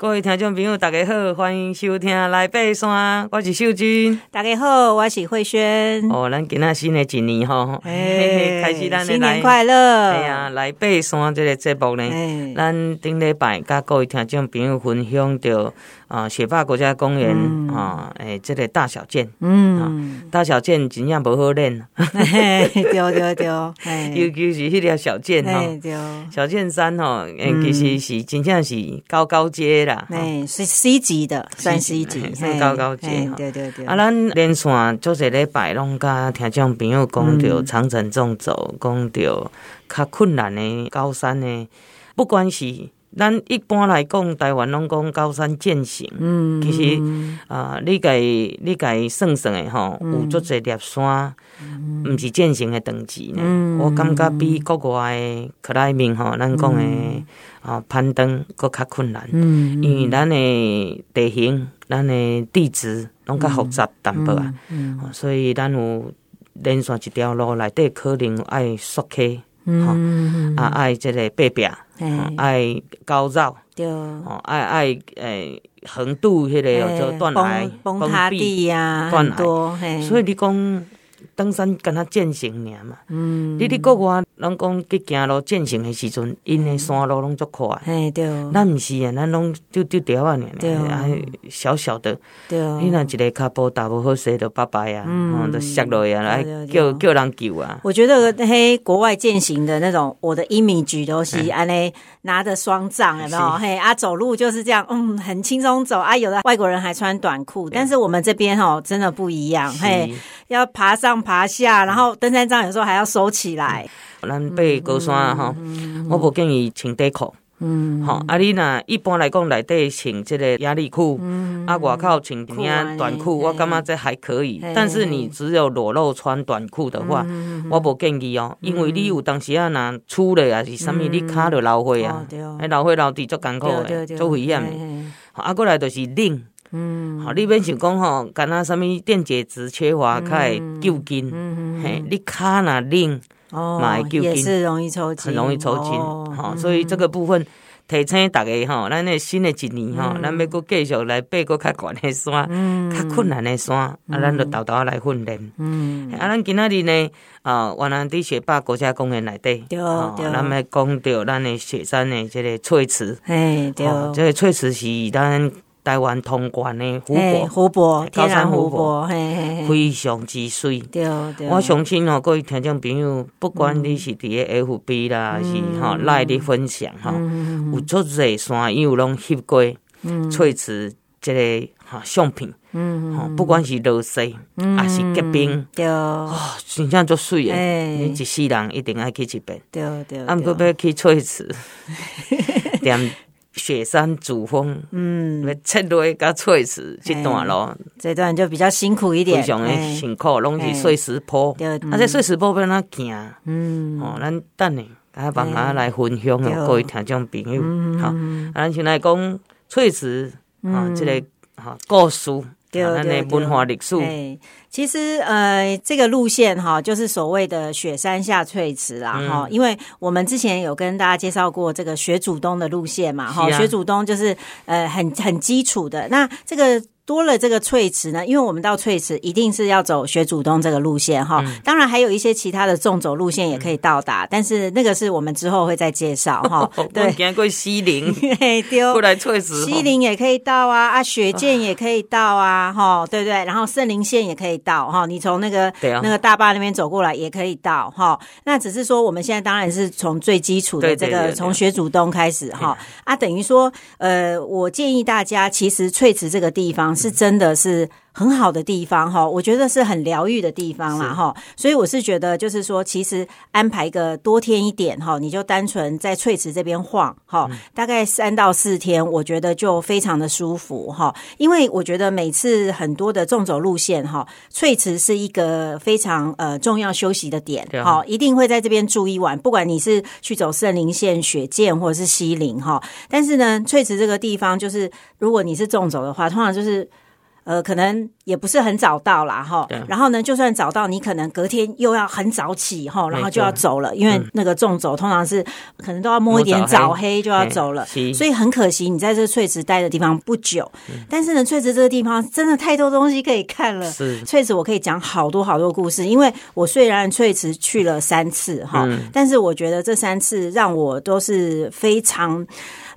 各位听众朋友，大家好，欢迎收听《来爬山》，我是秀君。大家好，我是慧萱。哦，咱今仔新的一年吼，哎，开始咱新年快乐！哎呀，来爬山这个节目呢，咱顶礼拜甲各位听众朋友分享到啊，雪霸国家公园啊，诶，这个大小剑，嗯，大小剑真正无好练，对对对，尤其是迄条小剑吼，小剑山吼，诶，其实是真正是高高阶。哎，是 C 级的，算 C 级，算高高级。对对对。啊，咱连续做一个礼拜，拢甲听众朋友讲着长城纵走，讲着较困难的高山呢。不管是咱一般来讲，台湾拢讲高山健行。嗯，其实啊，你家你家算算的吼，有足侪粒山，毋是健行的等级呢。我感觉比国外的克莱明吼，咱讲的。啊，攀登搁较困难，嗯，因为咱的地形、咱的地质拢较复杂淡薄啊，嗯，所以咱有连续一条路内底可能爱缩溪，嗯，啊爱即个爬壁，爱高绕，对，哦爱爱诶横渡迄个叫断崖、崩塌地呀，很多，所以你讲。登山跟他践行尔嘛，嗯，你哋国外拢讲去行路践行的时阵，因的山路拢足快，哎对，咱毋是啊，咱拢丢丢条啊，对，小小的，对，你若一个骹步踏不好势就拜拜啊，嗯，就摔落啊，来叫叫人救啊。我觉得嘿，国外践行的那种，我的 image 都是安尼拿着双杖，有没有？嘿啊，走路就是这样，嗯，很轻松走啊。有的外国人还穿短裤，但是我们这边哦，真的不一样，嘿，要爬上爬下，然后登山杖有时候还要收起来。咱爬高山哈，我不建议穿短裤。嗯，好，啊，你若一般来讲内底穿这个压力裤，嗯啊，外口穿件短裤，我感觉这还可以。但是你只有裸露穿短裤的话，我不建议哦，因为你有当时啊，若出了啊是啥物，你脚就流血啊，哎，流血流滴足艰苦的，足危险诶。啊，过来就是冷。嗯，好，你免想讲吼，干那什么电解质缺乏，较会抽筋。嘿，你脚若冷，哦，也是容易抽筋，很容易抽筋。好，所以这个部分提醒大家吼，咱那新的一年吼，咱要搁继续来爬搁较悬的山，较困难的山，啊，咱就豆豆来训练。嗯，啊，咱今仔日呢，啊，原来伫雪霸国家公园内底，对对，咱们讲到咱的雪山的这个翠池，哎，对，这个翠池是咱。台湾通关的湖泊，湖泊，高山湖泊，嘿，非常之水。对对，我相信哦，各位听众朋友，不管你是伫个 FB 啦，是哈来的分享哈，有足侪山友拢翕过翠池这个哈相片，嗯，哈，不管是落雪还是结冰，对，哦，真正足水诶，你一世人一定爱去一遍，对对，啊，毋过要去翠池，点。雪山主峰，嗯，七落加翠石这段咯，这段就比较辛苦一点，非常的辛苦，拢是碎石坡，啊，这碎石坡要哪行？嗯，哦，咱等下啊帮下来分享哦，各位听众朋友，好，咱先来讲翠石啊，这个哈故事，咱的文化历史。其实，呃，这个路线哈，就是所谓的雪山下翠池啦，哈、嗯，因为我们之前有跟大家介绍过这个雪主东的路线嘛，哈、啊，雪主东就是呃很很基础的，那这个。多了这个翠池呢，因为我们到翠池一定是要走学主东这个路线哈。当然还有一些其他的纵走路线也可以到达，但是那个是我们之后会再介绍哈。对，经过西林，丢过来翠池，西林也可以到啊，啊，雪见也可以到啊，哈，对不对？然后圣林线也可以到哈，你从那个那个大坝那边走过来也可以到哈。那只是说我们现在当然是从最基础的这个从学主东开始哈。啊，等于说呃，我建议大家其实翠池这个地方。是真的是。很好的地方哈，我觉得是很疗愈的地方啦哈，所以我是觉得就是说，其实安排个多天一点哈，你就单纯在翠池这边晃哈，大概三到四天，我觉得就非常的舒服哈。因为我觉得每次很多的纵走路线哈，翠池是一个非常呃重要休息的点，好，一定会在这边住一晚，不管你是去走圣林线、雪见或者是西林哈。但是呢，翠池这个地方就是如果你是纵走的话，通常就是。呃，可能也不是很早到啦，哈。然后呢，就算早到，你可能隔天又要很早起，哈，然后就要走了，因为那个纵走通常是可能都要摸一点早黑就要走了，所以很可惜，你在这翠池待的地方不久。但是呢，翠池这个地方真的太多东西可以看了。是翠池，我可以讲好多好多故事，因为我虽然翠池去了三次，哈，但是我觉得这三次让我都是非常。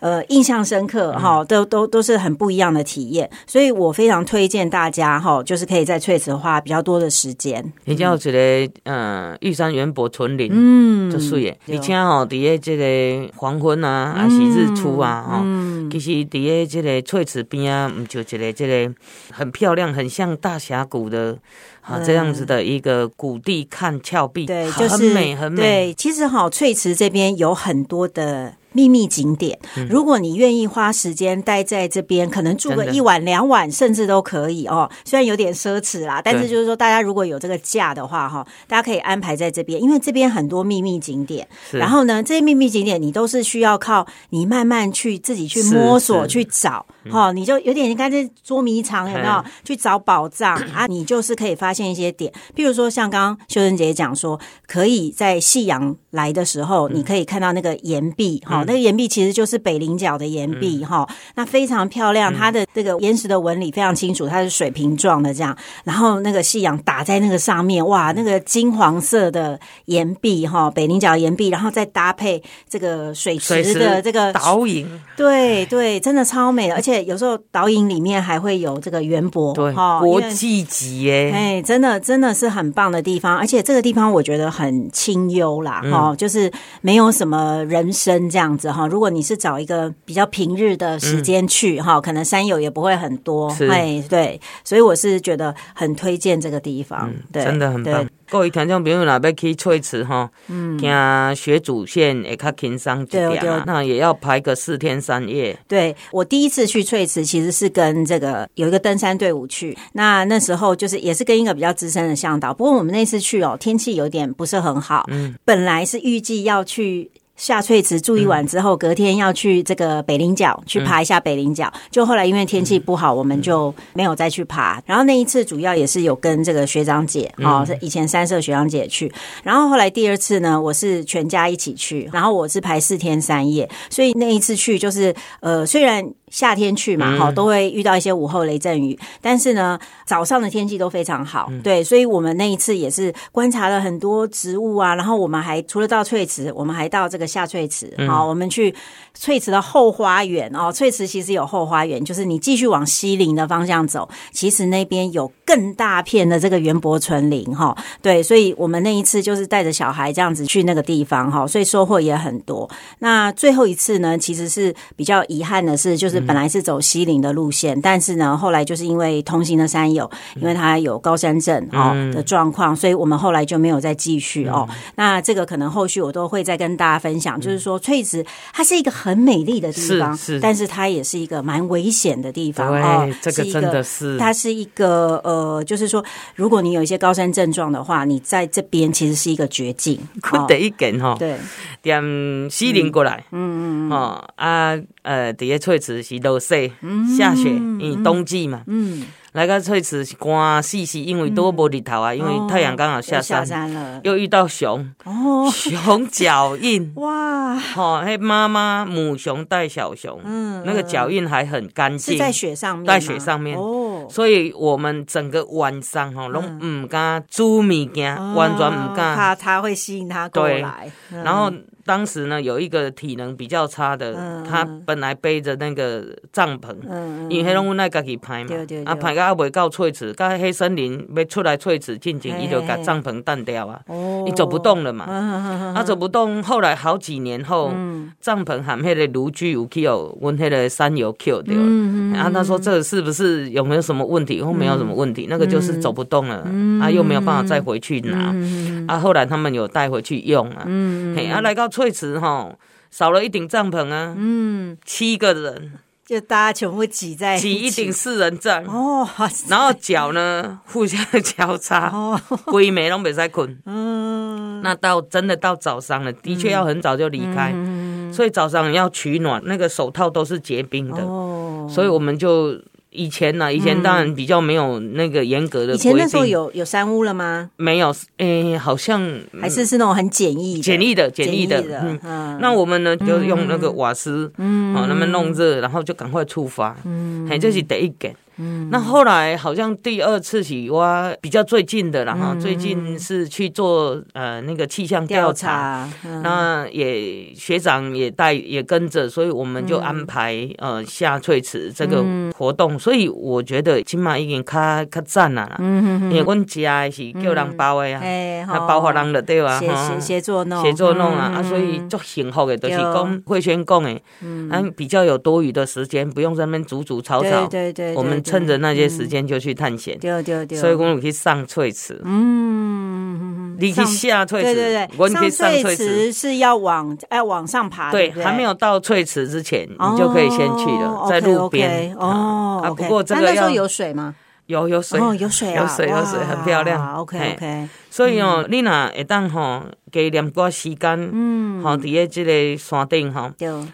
呃，印象深刻哈，都都都是很不一样的体验，所以我非常推荐大家哈，就是可以在翠池花比较多的时间。你叫这个呃玉山圆柏纯林，嗯，就水耶。而且吼，底下这个黄昏啊，还是日出啊，哈、嗯，其实底下这个翠池边啊，就一个这个很漂亮，很像大峡谷的啊这样子的一个谷地看峭壁，对，就是很美很美。对，其实哈，翠池这边有很多的。秘密景点，如果你愿意花时间待在这边，可能住个一晚两晚，甚至都可以哦。虽然有点奢侈啦，但是就是说，大家如果有这个假的话，哈，大家可以安排在这边，因为这边很多秘密景点。然后呢，这些秘密景点你都是需要靠你慢慢去自己去摸索去找，哈，你就有点你看这捉迷藏有没有？去找宝藏 啊，你就是可以发现一些点，譬如说像刚刚秀真姐讲说，可以在夕阳来的时候，你可以看到那个岩壁，哈。那个岩壁其实就是北菱角的岩壁哈、嗯，那非常漂亮，它的这个岩石的纹理非常清楚，它是水平状的这样，然后那个夕阳打在那个上面，哇，那个金黄色的岩壁哈，北菱角岩壁，然后再搭配这个水池的这个倒影，对对，真的超美的，而且有时候倒影里面还会有这个圆柏，对，国际级耶，哎，真的真的是很棒的地方，而且这个地方我觉得很清幽啦，哈、嗯，就是没有什么人声这样。子哈，如果你是找一个比较平日的时间去哈、嗯，可能山友也不会很多，哎，对，所以我是觉得很推荐这个地方，嗯、对，真的很棒。各位听众朋友，若要去翠池哈，嗯，听学主线也较轻松一点，那也要排个四天三夜。对，我第一次去翠池，其实是跟这个有一个登山队伍去，那那时候就是也是跟一个比较资深的向导，不过我们那次去哦，天气有点不是很好，嗯，本来是预计要去。下翠池住一晚之后，隔天要去这个北岭角去爬一下北岭角。就后来因为天气不好，我们就没有再去爬。然后那一次主要也是有跟这个学长姐哦，是以前三社学长姐去。然后后来第二次呢，我是全家一起去，然后我是排四天三夜。所以那一次去就是呃，虽然。夏天去嘛，哈，都会遇到一些午后雷阵雨，但是呢，早上的天气都非常好，对，所以我们那一次也是观察了很多植物啊，然后我们还除了到翠池，我们还到这个下翠池，好，我们去翠池的后花园哦，翠池其实有后花园，就是你继续往西林的方向走，其实那边有更大片的这个园博纯林，哈，对，所以我们那一次就是带着小孩这样子去那个地方，哈，所以收获也很多。那最后一次呢，其实是比较遗憾的是，就是。本来是走西陵的路线，但是呢，后来就是因为同行的山友，因为他有高山症哦的状况，所以我们后来就没有再继续哦。那这个可能后续我都会再跟大家分享，就是说翠池它是一个很美丽的地方，是，但是它也是一个蛮危险的地方哦。这个真的是，它是一个呃，就是说，如果你有一些高山症状的话，你在这边其实是一个绝境。第一根哈，对，点西陵过来，嗯嗯哦啊呃，底下翠池是落雪下雪，因为冬季嘛。嗯，来个翠池是干死死，因为都无日头啊，因为太阳刚好下山，下山了，又遇到熊哦，熊脚印。哇，哦，嘿，妈妈母熊带小熊，嗯，那个脚印还很干净，在雪上面，在雪上面。哦，所以我们整个晚上哈，拢唔敢煮物件，完全唔敢，怕它会吸引它过来，然后。当时呢，有一个体能比较差的，嗯、他本来背着那个帐篷，嗯、因为黑龙江那个去拍嘛，啊拍到还未到翠池，到黑森林要出来翠池进前，伊就把帐篷断掉啊，你走不动了嘛，哦、啊走不动，后来好几年后，嗯、帐篷含那个炉具有去哦，问那个山友 Q 掉了，嗯，啊他说这是不是有没有什么问题？后没有什么问题，那个就是走不动了，嗯、啊又没有办法再回去拿，嗯、啊后来他们有带回去用啊，嗯，嘿啊来到。翠池哈少了一顶帐篷啊，嗯，七个人。就大家全部挤在挤一顶四人帐。哦，然后脚呢 互相交叉哦，规暝拢没在困，嗯，那到真的到早上了，的确要很早就离开，嗯，所以早上要取暖，那个手套都是结冰的哦，所以我们就。以前呢，以前当然比较没有那个严格的。以前那时候有有三屋了吗？没有，诶、欸，好像还是是那种很简易、简易的、简易的。嗯，嗯那我们呢就用那个瓦斯，嗯，好，那么弄热，然后就赶快出发。嗯，这是第一件。嗯，那后来好像第二次起挖比较最近的了哈，最近是去做呃那个气象调查，那也学长也带也跟着，所以我们就安排呃下翠池这个活动，所以我觉得起码已经较较赞了啦。嗯，因为阮家是叫人包的啊，那包好人了对吧？协协作弄。协作弄啊，啊，所以足幸福的，都是讲慧萱讲的，嗯，比较有多余的时间，不用在那边煮煮炒炒，对对，我们。趁着那些时间就去探险，对对对，所以我们可以上翠池。嗯，你去下翠池，对对对，上翠池是要往哎往上爬，对，还没有到翠池之前，你就可以先去了，在路边哦。啊，不过这个要那时候有水吗？有有水，有水有水有水，很漂亮。OK OK，所以哦，你若会当吼。加念寡时间，嗯，吼，伫诶即个山顶吼，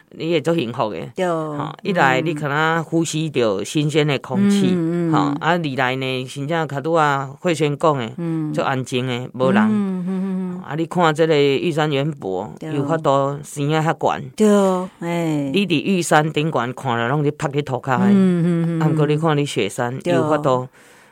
你会做幸福的，对，吼，一来你可能呼吸着新鲜的空气，嗯，好，啊，二来呢，真正卡拄啊，慧轩讲的，嗯，做安静的，无人，嗯嗯啊，你看这个玉山圆柏，有法度生啊较悬，对，哎，你伫玉山顶悬看了，拢是趴伫土骹的，嗯嗯嗯，啊，毋过你看你雪山有法度。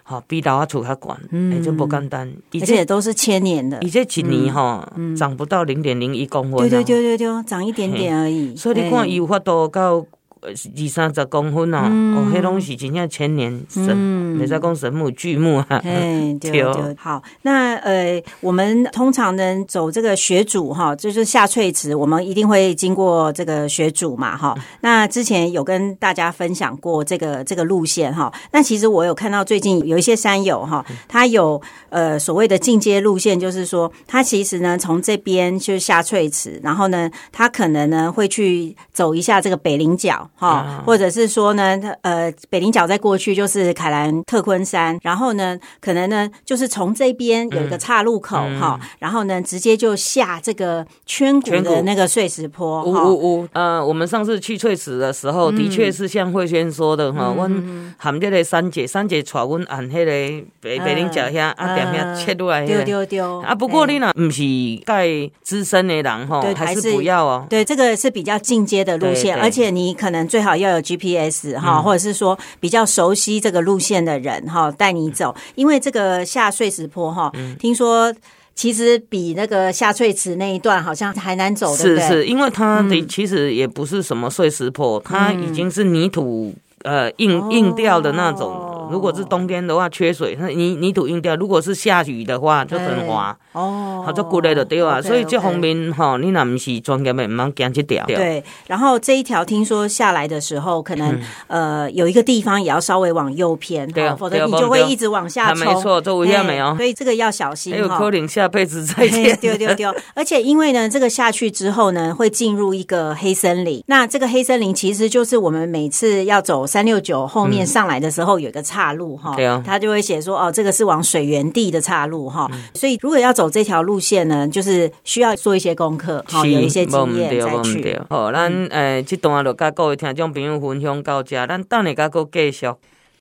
好，比老阿厝较悬，哎，这不简单，而且都是千年的，而且一年哈长不到零点零一公分，对对对对对，长一点点而已，所以你看有法度到。二三十公分哦，哦，迄拢是真正千年神，没在讲神木巨木哈。对对对，好，那呃，我们通常呢走这个雪主哈，就是下翠池，我们一定会经过这个雪主嘛哈。那之前有跟大家分享过这个这个路线哈。那其实我有看到最近有一些山友哈，他有呃所谓的进阶路线，就是说他其实呢从这边就是下翠池，然后呢他可能呢会去走一下这个北岭角。哈，或者是说呢，呃，北棱角再过去就是凯兰特昆山，然后呢，可能呢，就是从这边有一个岔路口哈，然后呢，直接就下这个圈谷的那个碎石坡。呜呜呜，呃，我们上次去翠石的时候，的确是像慧轩说的哈，我含这个三姐，三姐带阮按那个北北棱角遐啊，点遐切入来。丢丢丢啊！不过你呢，不是盖资深的人哈，还是不要哦。对，这个是比较进阶的路线，而且你可能。最好要有 GPS 哈，或者是说比较熟悉这个路线的人哈，带你走。因为这个下碎石坡哈，听说其实比那个下翠池那一段好像还难走，对不对？是是，因为它的其实也不是什么碎石坡，它已经是泥土呃硬硬掉的那种。如果是冬天的话，缺水，那泥泥土硬掉；如果是下雨的话，就很滑。哦，好，就骨类的对啊。所以这方面哈，你那不是专业的，唔能讲这条。对，然后这一条听说下来的时候，可能呃有一个地方也要稍微往右偏，对，否则你就会一直往下冲。没错，这五下没有。所以这个要小心。还有可能下辈子再见。丢丢丢！而且因为呢，这个下去之后呢，会进入一个黑森林。那这个黑森林其实就是我们每次要走三六九后面上来的时候有一个岔路哈。对啊。他就会写说哦，这个是往水源地的岔路哈。所以如果要走这条路线呢，就是需要做一些功课，好有一些经验再去。好，咱诶，这段就甲各位听众朋友分享到这，咱等下甲个继续。